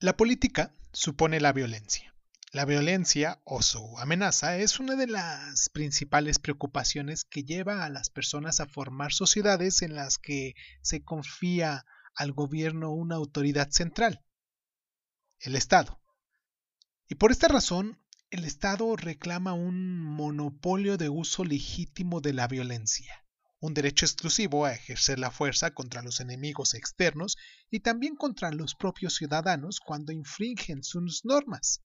La política supone la violencia. La violencia o su amenaza es una de las principales preocupaciones que lleva a las personas a formar sociedades en las que se confía al gobierno una autoridad central, el Estado. Y por esta razón, el Estado reclama un monopolio de uso legítimo de la violencia, un derecho exclusivo a ejercer la fuerza contra los enemigos externos y también contra los propios ciudadanos cuando infringen sus normas.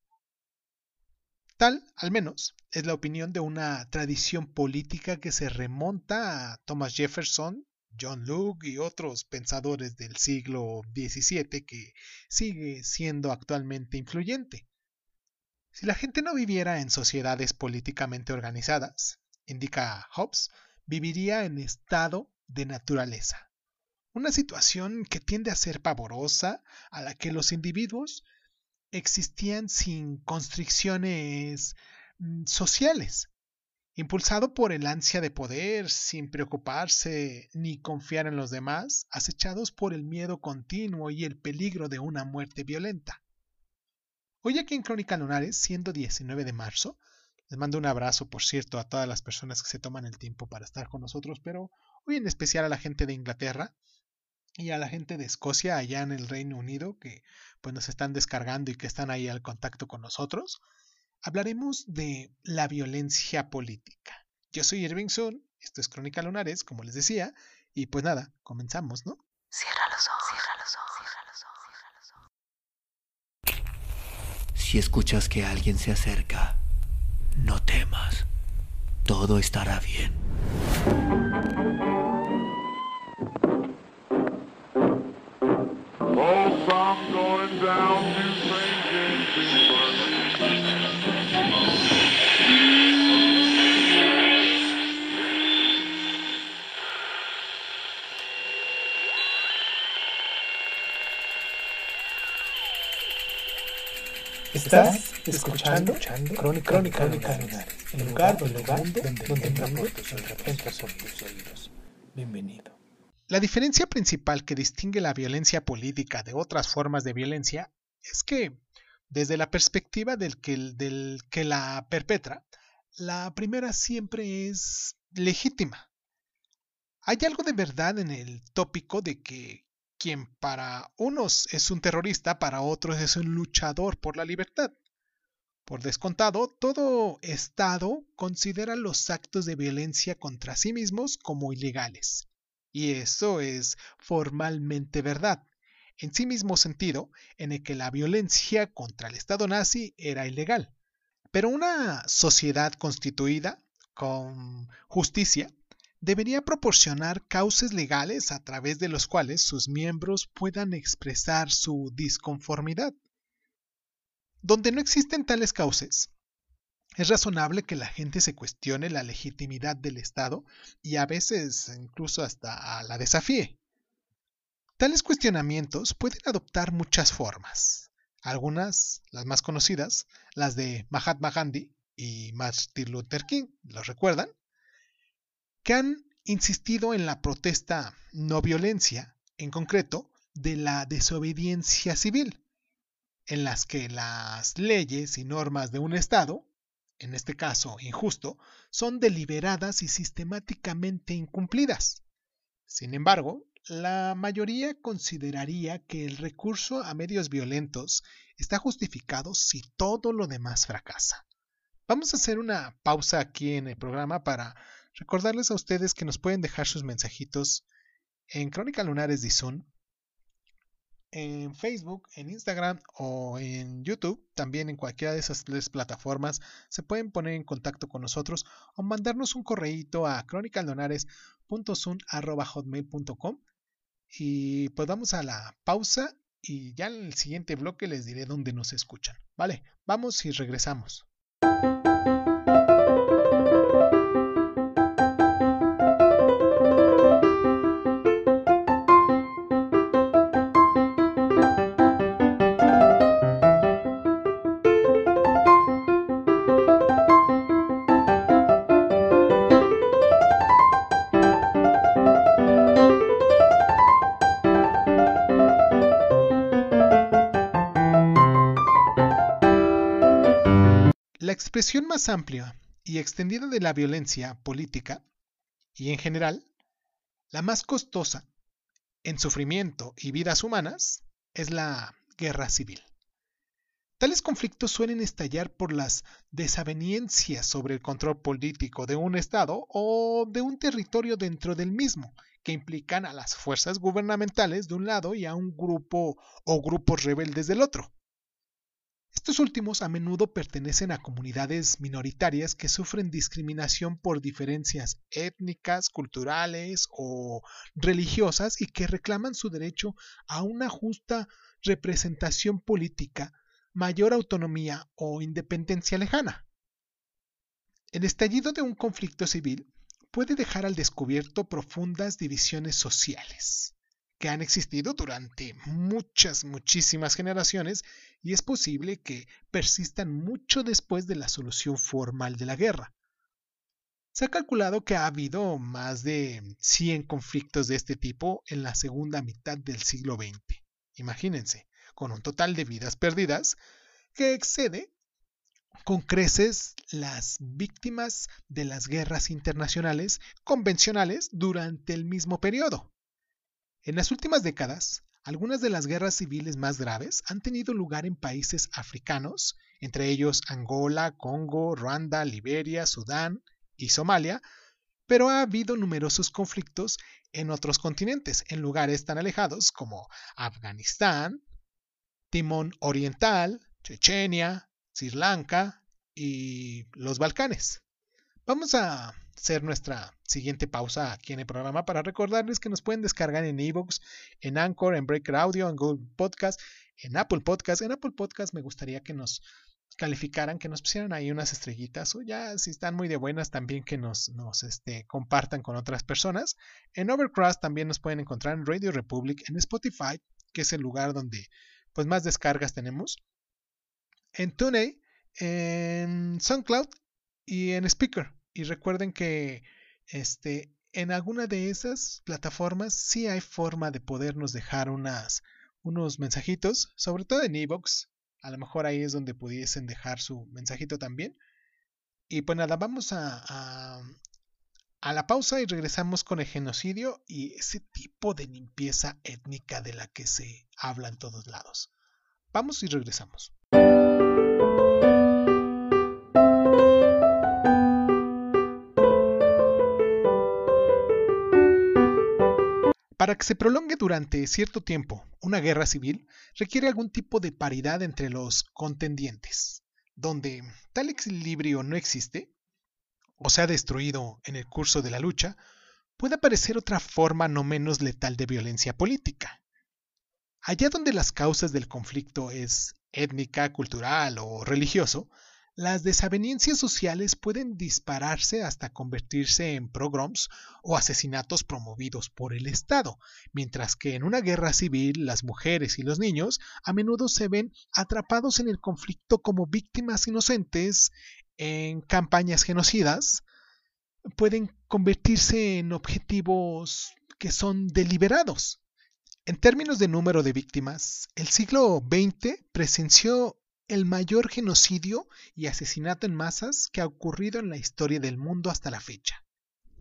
Tal, al menos, es la opinión de una tradición política que se remonta a Thomas Jefferson, John Locke y otros pensadores del siglo XVII que sigue siendo actualmente influyente. Si la gente no viviera en sociedades políticamente organizadas, indica Hobbes, viviría en estado de naturaleza. Una situación que tiende a ser pavorosa, a la que los individuos existían sin constricciones mm, sociales, impulsado por el ansia de poder, sin preocuparse ni confiar en los demás, acechados por el miedo continuo y el peligro de una muerte violenta. Hoy aquí en Crónica Lunares, siendo 19 de marzo, les mando un abrazo, por cierto, a todas las personas que se toman el tiempo para estar con nosotros, pero hoy en especial a la gente de Inglaterra, y a la gente de Escocia allá en el Reino Unido que pues nos están descargando y que están ahí al contacto con nosotros, hablaremos de la violencia política. Yo soy Irving Sun, esto es Crónica Lunares, como les decía, y pues nada, comenzamos, ¿no? Cierra los ojos, cierra los ojos, cierra los ojos, cierra los ojos. Si escuchas que alguien se acerca, no temas. Todo estará bien. Escuchando, Crónica, Crónica, Crónica el lugar, donde, donde, donde, donde tus oídos. Bienvenido. La diferencia principal que distingue la violencia política de otras formas de violencia es que, desde la perspectiva del que, del que la perpetra, la primera siempre es legítima. Hay algo de verdad en el tópico de que quien para unos es un terrorista, para otros es un luchador por la libertad. Por descontado, todo Estado considera los actos de violencia contra sí mismos como ilegales y eso es formalmente verdad, en sí mismo sentido, en el que la violencia contra el Estado nazi era ilegal. Pero una sociedad constituida con justicia debería proporcionar cauces legales a través de los cuales sus miembros puedan expresar su disconformidad. Donde no existen tales cauces, es razonable que la gente se cuestione la legitimidad del Estado y a veces incluso hasta la desafíe. Tales cuestionamientos pueden adoptar muchas formas. Algunas, las más conocidas, las de Mahatma Gandhi y Martin Luther King, ¿los recuerdan? Que han insistido en la protesta no violencia, en concreto, de la desobediencia civil, en las que las leyes y normas de un Estado en este caso injusto, son deliberadas y sistemáticamente incumplidas. Sin embargo, la mayoría consideraría que el recurso a medios violentos está justificado si todo lo demás fracasa. Vamos a hacer una pausa aquí en el programa para recordarles a ustedes que nos pueden dejar sus mensajitos en Crónica Lunares de en Facebook, en Instagram o en YouTube, también en cualquiera de esas tres plataformas, se pueden poner en contacto con nosotros o mandarnos un correíto a cronicaldonares.sun.hotmail.com y pues vamos a la pausa y ya en el siguiente bloque les diré dónde nos escuchan. Vale, vamos y regresamos. Expresión más amplia y extendida de la violencia política, y en general, la más costosa en sufrimiento y vidas humanas, es la guerra civil. Tales conflictos suelen estallar por las desavenencias sobre el control político de un Estado o de un territorio dentro del mismo, que implican a las fuerzas gubernamentales de un lado y a un grupo o grupos rebeldes del otro. Estos últimos a menudo pertenecen a comunidades minoritarias que sufren discriminación por diferencias étnicas, culturales o religiosas y que reclaman su derecho a una justa representación política, mayor autonomía o independencia lejana. El estallido de un conflicto civil puede dejar al descubierto profundas divisiones sociales que han existido durante muchas, muchísimas generaciones y es posible que persistan mucho después de la solución formal de la guerra. Se ha calculado que ha habido más de 100 conflictos de este tipo en la segunda mitad del siglo XX. Imagínense, con un total de vidas perdidas que excede con creces las víctimas de las guerras internacionales convencionales durante el mismo periodo. En las últimas décadas, algunas de las guerras civiles más graves han tenido lugar en países africanos, entre ellos Angola, Congo, Ruanda, Liberia, Sudán y Somalia, pero ha habido numerosos conflictos en otros continentes, en lugares tan alejados como Afganistán, Timón Oriental, Chechenia, Sri Lanka y los Balcanes. Vamos a hacer nuestra siguiente pausa aquí en el programa para recordarles que nos pueden descargar en Evox, en Anchor, en Breaker Audio, en Google Podcast, en Apple Podcast. En Apple Podcast me gustaría que nos calificaran, que nos pusieran ahí unas estrellitas o ya si están muy de buenas también que nos, nos este, compartan con otras personas. En Overcross también nos pueden encontrar en Radio Republic, en Spotify, que es el lugar donde pues más descargas tenemos. En TuneIn, en SoundCloud y en Speaker. Y recuerden que este, en alguna de esas plataformas sí hay forma de podernos dejar unas, unos mensajitos, sobre todo en Evox. A lo mejor ahí es donde pudiesen dejar su mensajito también. Y pues nada, vamos a, a, a la pausa y regresamos con el genocidio y ese tipo de limpieza étnica de la que se habla en todos lados. Vamos y regresamos. Para que se prolongue durante cierto tiempo una guerra civil, requiere algún tipo de paridad entre los contendientes. Donde tal equilibrio no existe, o se ha destruido en el curso de la lucha, puede aparecer otra forma no menos letal de violencia política. Allá donde las causas del conflicto es étnica, cultural o religioso, las desavenencias sociales pueden dispararse hasta convertirse en pogroms o asesinatos promovidos por el Estado, mientras que en una guerra civil las mujeres y los niños a menudo se ven atrapados en el conflicto como víctimas inocentes en campañas genocidas, pueden convertirse en objetivos que son deliberados. En términos de número de víctimas, el siglo XX presenció el mayor genocidio y asesinato en masas que ha ocurrido en la historia del mundo hasta la fecha.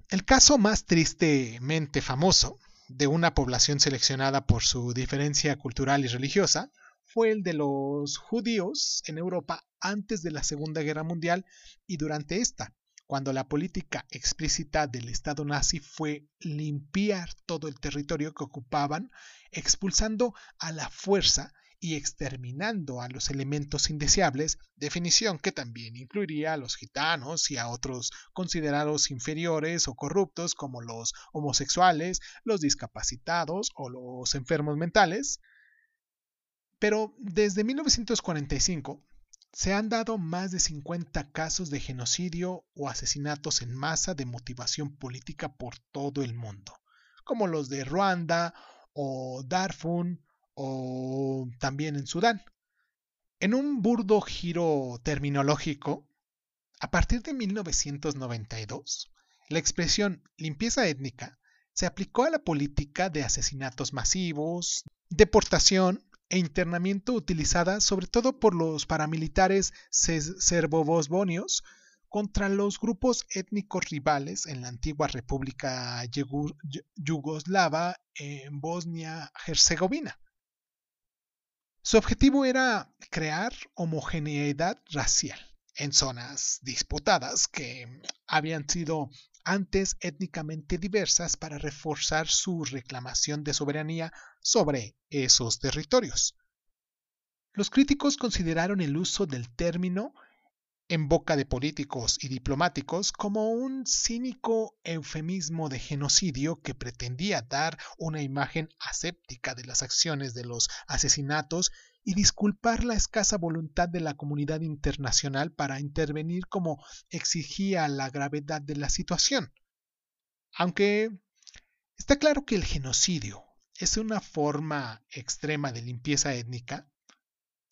El caso más tristemente famoso de una población seleccionada por su diferencia cultural y religiosa fue el de los judíos en Europa antes de la Segunda Guerra Mundial y durante esta, cuando la política explícita del Estado nazi fue limpiar todo el territorio que ocupaban, expulsando a la fuerza y exterminando a los elementos indeseables, definición que también incluiría a los gitanos y a otros considerados inferiores o corruptos como los homosexuales, los discapacitados o los enfermos mentales. Pero desde 1945 se han dado más de 50 casos de genocidio o asesinatos en masa de motivación política por todo el mundo, como los de Ruanda o Darfur o también en Sudán. En un burdo giro terminológico, a partir de 1992, la expresión limpieza étnica se aplicó a la política de asesinatos masivos, deportación, e internamiento utilizada sobre todo por los paramilitares serbobosbonios contra los grupos étnicos rivales en la antigua República Yugoslava en Bosnia-Herzegovina. Su objetivo era crear homogeneidad racial en zonas disputadas que habían sido antes étnicamente diversas para reforzar su reclamación de soberanía sobre esos territorios. Los críticos consideraron el uso del término en boca de políticos y diplomáticos como un cínico eufemismo de genocidio que pretendía dar una imagen aséptica de las acciones de los asesinatos y disculpar la escasa voluntad de la comunidad internacional para intervenir como exigía la gravedad de la situación. Aunque está claro que el genocidio es una forma extrema de limpieza étnica,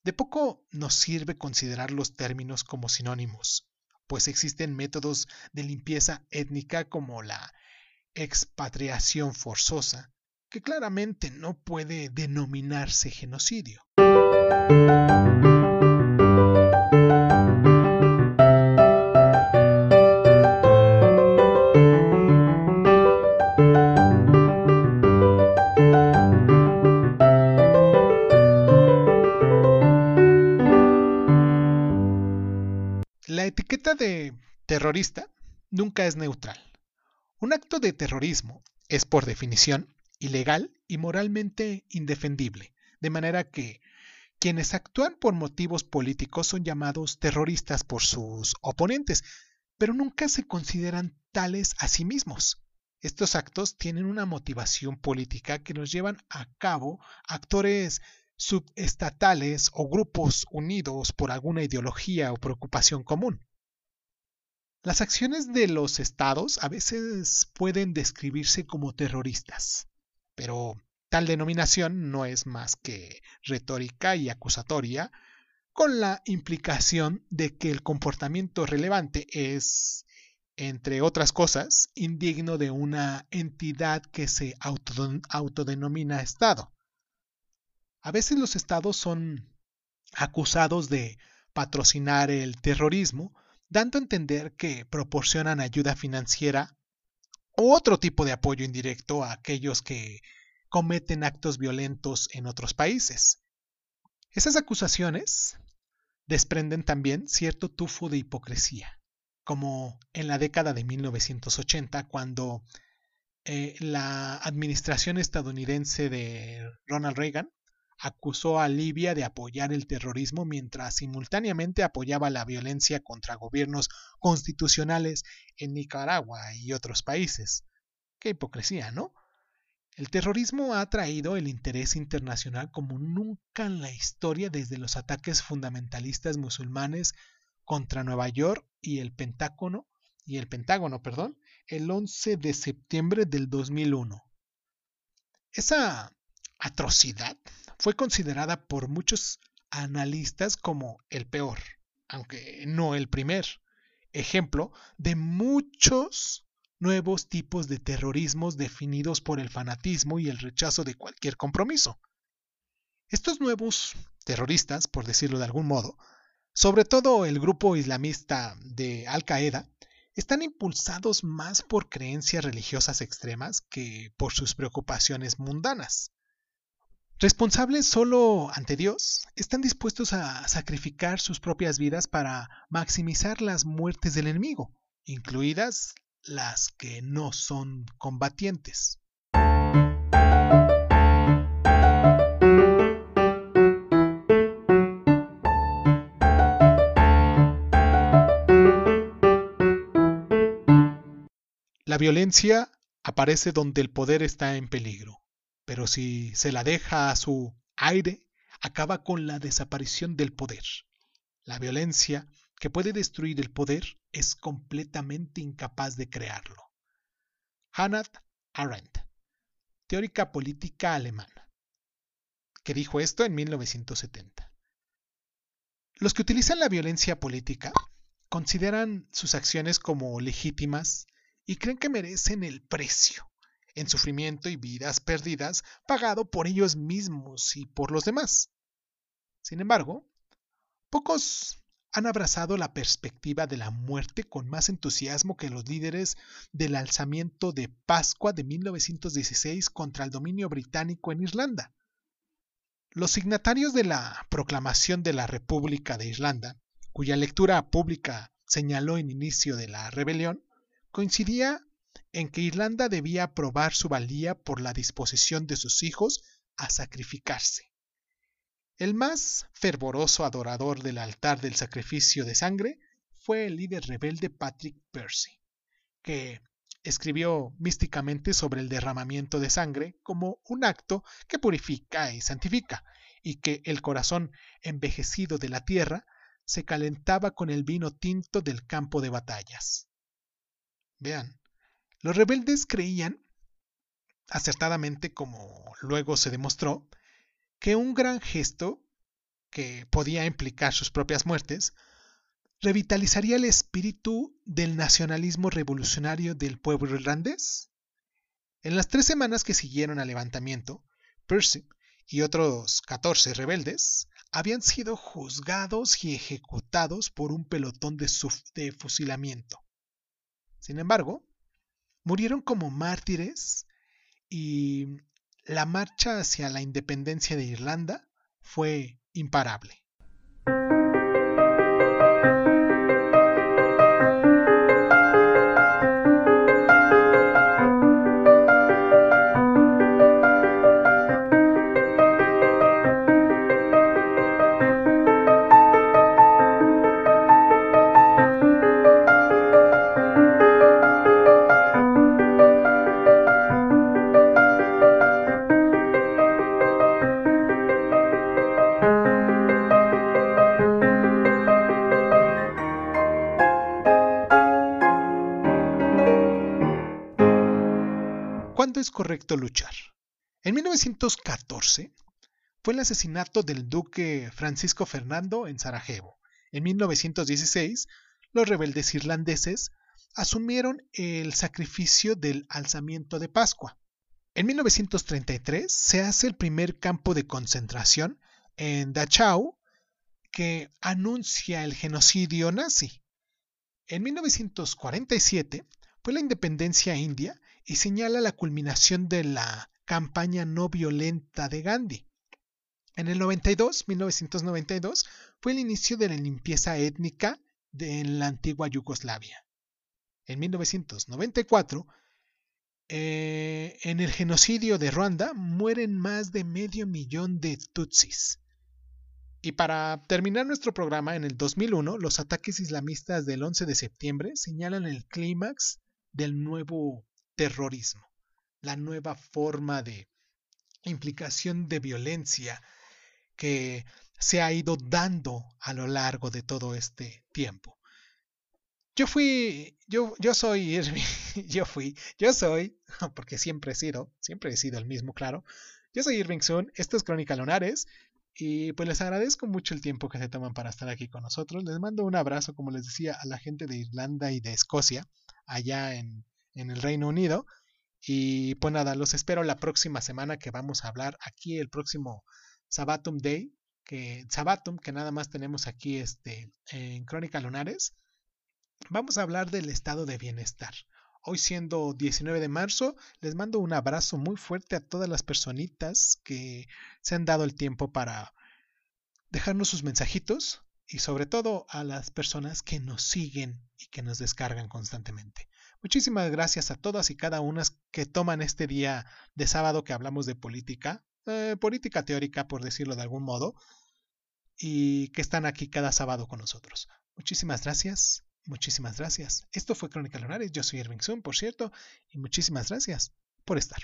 de poco nos sirve considerar los términos como sinónimos, pues existen métodos de limpieza étnica como la expatriación forzosa, que claramente no puede denominarse genocidio. Terrorista nunca es neutral. Un acto de terrorismo es por definición ilegal y moralmente indefendible, de manera que quienes actúan por motivos políticos son llamados terroristas por sus oponentes, pero nunca se consideran tales a sí mismos. Estos actos tienen una motivación política que nos llevan a cabo actores subestatales o grupos unidos por alguna ideología o preocupación común. Las acciones de los estados a veces pueden describirse como terroristas, pero tal denominación no es más que retórica y acusatoria, con la implicación de que el comportamiento relevante es, entre otras cosas, indigno de una entidad que se autodenomina Estado. A veces los estados son acusados de patrocinar el terrorismo, dando a entender que proporcionan ayuda financiera o otro tipo de apoyo indirecto a aquellos que cometen actos violentos en otros países. Esas acusaciones desprenden también cierto tufo de hipocresía, como en la década de 1980, cuando eh, la administración estadounidense de Ronald Reagan acusó a Libia de apoyar el terrorismo mientras simultáneamente apoyaba la violencia contra gobiernos constitucionales en Nicaragua y otros países. Qué hipocresía, ¿no? El terrorismo ha atraído el interés internacional como nunca en la historia desde los ataques fundamentalistas musulmanes contra Nueva York y el Pentágono y el Pentágono, perdón, el 11 de septiembre del 2001. Esa atrocidad fue considerada por muchos analistas como el peor, aunque no el primer ejemplo de muchos nuevos tipos de terrorismos definidos por el fanatismo y el rechazo de cualquier compromiso. Estos nuevos terroristas, por decirlo de algún modo, sobre todo el grupo islamista de Al Qaeda, están impulsados más por creencias religiosas extremas que por sus preocupaciones mundanas. Responsables solo ante Dios, están dispuestos a sacrificar sus propias vidas para maximizar las muertes del enemigo, incluidas las que no son combatientes. La violencia aparece donde el poder está en peligro pero si se la deja a su aire, acaba con la desaparición del poder. La violencia que puede destruir el poder es completamente incapaz de crearlo. Hannah Arendt, teórica política alemana, que dijo esto en 1970. Los que utilizan la violencia política consideran sus acciones como legítimas y creen que merecen el precio en sufrimiento y vidas perdidas, pagado por ellos mismos y por los demás. Sin embargo, pocos han abrazado la perspectiva de la muerte con más entusiasmo que los líderes del alzamiento de Pascua de 1916 contra el dominio británico en Irlanda. Los signatarios de la proclamación de la República de Irlanda, cuya lectura pública señaló en inicio de la rebelión, coincidía en que Irlanda debía probar su valía por la disposición de sus hijos a sacrificarse. El más fervoroso adorador del altar del sacrificio de sangre fue el líder rebelde Patrick Percy, que escribió místicamente sobre el derramamiento de sangre como un acto que purifica y santifica, y que el corazón envejecido de la tierra se calentaba con el vino tinto del campo de batallas. Vean, los rebeldes creían, acertadamente como luego se demostró, que un gran gesto, que podía implicar sus propias muertes, revitalizaría el espíritu del nacionalismo revolucionario del pueblo irlandés. En las tres semanas que siguieron al levantamiento, Percy y otros 14 rebeldes habían sido juzgados y ejecutados por un pelotón de, de fusilamiento. Sin embargo, murieron como mártires y la marcha hacia la independencia de Irlanda fue imparable. Es correcto luchar. En 1914 fue el asesinato del duque Francisco Fernando en Sarajevo. En 1916, los rebeldes irlandeses asumieron el sacrificio del alzamiento de Pascua. En 1933 se hace el primer campo de concentración en Dachau que anuncia el genocidio nazi. En 1947 fue la independencia india y señala la culminación de la campaña no violenta de Gandhi. En el 92, 1992, fue el inicio de la limpieza étnica de, en la antigua Yugoslavia. En 1994, eh, en el genocidio de Ruanda mueren más de medio millón de Tutsis. Y para terminar nuestro programa, en el 2001, los ataques islamistas del 11 de septiembre señalan el clímax del nuevo terrorismo, la nueva forma de implicación de violencia que se ha ido dando a lo largo de todo este tiempo. Yo fui, yo, yo soy Irving, yo fui, yo soy, porque siempre he sido, siempre he sido el mismo, claro. Yo soy Irving Sun, esto es Crónica Lunares, y pues les agradezco mucho el tiempo que se toman para estar aquí con nosotros. Les mando un abrazo, como les decía, a la gente de Irlanda y de Escocia, allá en en el Reino Unido. Y pues nada, los espero la próxima semana que vamos a hablar aquí el próximo Sabatum Day, que Sabatum, que nada más tenemos aquí este, en Crónica Lunares. Vamos a hablar del estado de bienestar. Hoy siendo 19 de marzo, les mando un abrazo muy fuerte a todas las personitas que se han dado el tiempo para dejarnos sus mensajitos y sobre todo a las personas que nos siguen y que nos descargan constantemente. Muchísimas gracias a todas y cada una que toman este día de sábado que hablamos de política, eh, política teórica por decirlo de algún modo, y que están aquí cada sábado con nosotros. Muchísimas gracias, muchísimas gracias. Esto fue Crónica Lunares, yo soy Irving Sun, por cierto, y muchísimas gracias por estar.